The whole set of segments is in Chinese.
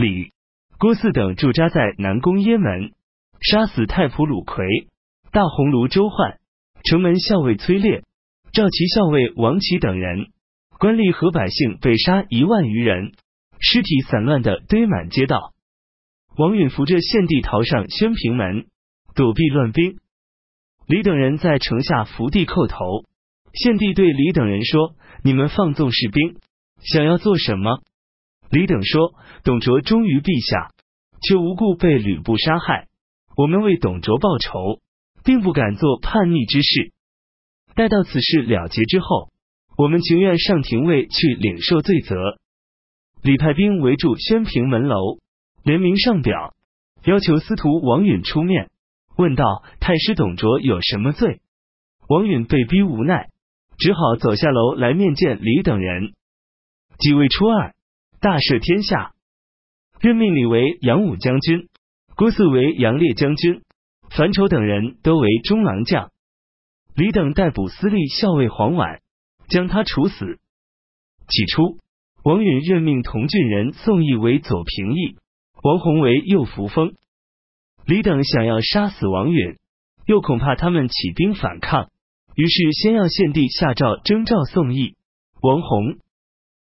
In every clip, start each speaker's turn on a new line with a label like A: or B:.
A: 李、郭汜等驻扎在南宫邺门，杀死太仆鲁奎、大鸿胪周焕、城门校尉崔烈、赵齐校尉王启等人，官吏和百姓被杀一万余人，尸体散乱的堆满街道。王允扶着献帝逃上宣平门，躲避乱兵。李等人在城下伏地叩头。献帝对李等人说：“你们放纵士兵，想要做什么？”李等说：“董卓忠于陛下，却无故被吕布杀害。我们为董卓报仇，并不敢做叛逆之事。待到此事了结之后，我们情愿上廷尉去领受罪责。”李派兵围住宣平门楼，联名上表，要求司徒王允出面，问道：“太师董卓有什么罪？”王允被逼无奈，只好走下楼来面见李等人。即位初二。大赦天下，任命李为扬武将军，郭汜为杨烈将军，樊稠等人都为中郎将。李等逮捕司隶校尉黄琬，将他处死。起初，王允任命同郡人宋义为左平邑，王弘为右扶风。李等想要杀死王允，又恐怕他们起兵反抗，于是先要献帝下诏征召宋义、王弘。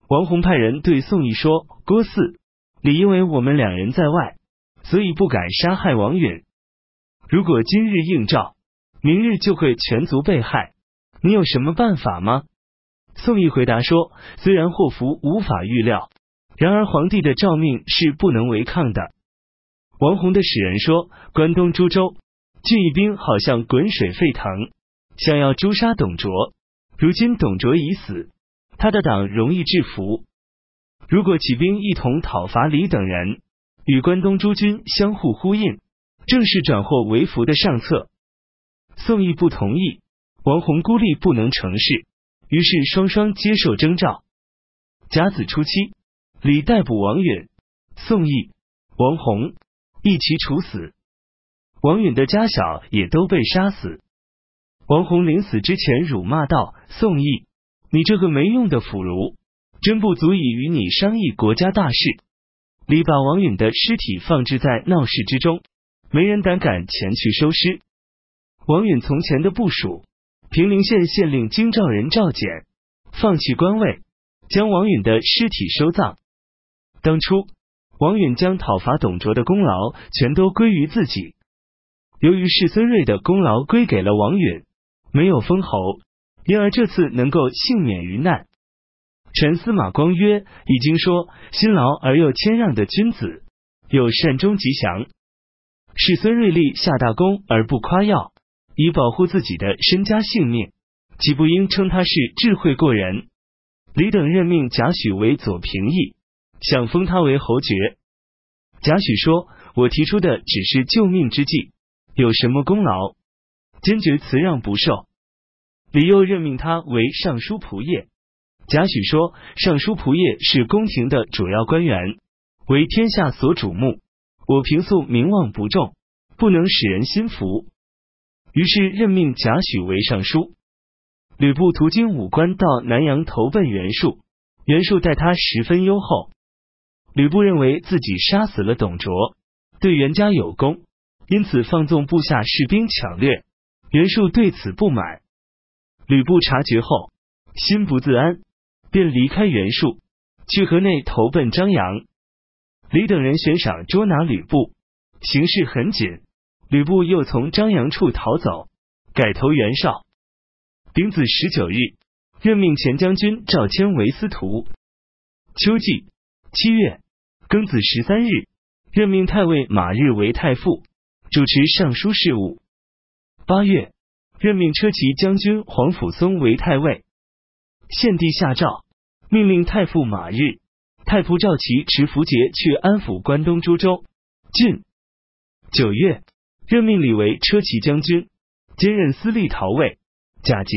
A: 王弘派人对宋义说：“郭汜、你因为我们两人在外，所以不敢杀害王允。如果今日应召，明日就会全族被害。你有什么办法吗？”宋义回答说：“虽然祸福无法预料，然而皇帝的诏命是不能违抗的。”王弘的使人说：“关东诸州郡邑兵好像滚水沸腾，想要诛杀董卓。如今董卓已死。”他的党容易制服，如果起兵一同讨伐李等人，与关东诸军相互呼应，正是转祸为福的上策。宋义不同意，王弘孤立不能成事，于是双双接受征召。甲子初七，李逮捕王允、宋义、王弘，一齐处死。王允的家小也都被杀死。王弘临死之前辱骂道：“宋义。”你这个没用的腐儒，真不足以与你商议国家大事。李把王允的尸体放置在闹市之中，没人胆敢前去收尸。王允从前的部署平陵县县令京兆人赵简，放弃官位，将王允的尸体收葬。当初王允将讨伐董卓的功劳全都归于自己，由于是孙瑞的功劳归给了王允，没有封侯。因而这次能够幸免于难。陈司马光曰：“已经说辛劳而又谦让的君子，有善终吉祥。是孙瑞立下大功而不夸耀，以保护自己的身家性命，岂不应称他是智慧过人？”李等任命贾诩为左平邑，想封他为侯爵。贾诩说：“我提出的只是救命之计，有什么功劳？坚决辞让不受。”李又任命他为尚书仆射。贾诩说：“尚书仆射是宫廷的主要官员，为天下所瞩目。我平素名望不重，不能使人心服。”于是任命贾诩为尚书。吕布途经武关，到南阳投奔袁术。袁术待他十分优厚。吕布认为自己杀死了董卓，对袁家有功，因此放纵部下士兵抢掠。袁术对此不满。吕布察觉后，心不自安，便离开袁术，去河内投奔张扬。李等人悬赏捉拿吕布，形势很紧。吕布又从张扬处逃走，改投袁绍。丙子十九日，任命前将军赵谦为司徒。秋季七月庚子十三日，任命太尉马日为太傅，主持尚书事务。八月。任命车骑将军黄甫松为太尉。献帝下诏，命令太傅马日、太仆赵齐持符节去安抚关东诸州郡。九月，任命李为车骑将军，兼任司隶陶尉。贾节，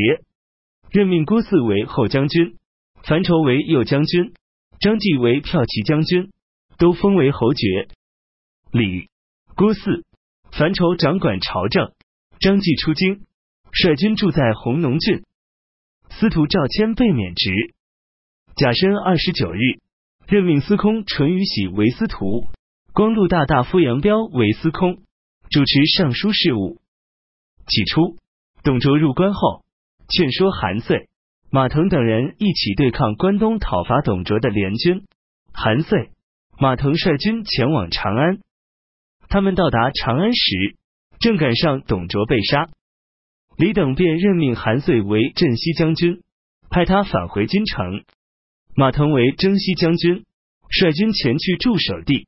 A: 任命郭汜为后将军，樊稠为右将军，张继为骠骑将军，都封为侯爵。李、郭汜、樊稠掌管朝政，张继出京。率军住在弘农郡，司徒赵谦被免职。甲申二十九日，任命司空淳于喜为司徒，光禄大大夫杨彪为司空，主持尚书事务。起初，董卓入关后，劝说韩遂、马腾等人一起对抗关东讨伐董卓的联军。韩遂、马腾率军前往长安。他们到达长安时，正赶上董卓被杀。李等便任命韩遂为镇西将军，派他返回京城。马腾为征西将军，率军前去驻守地。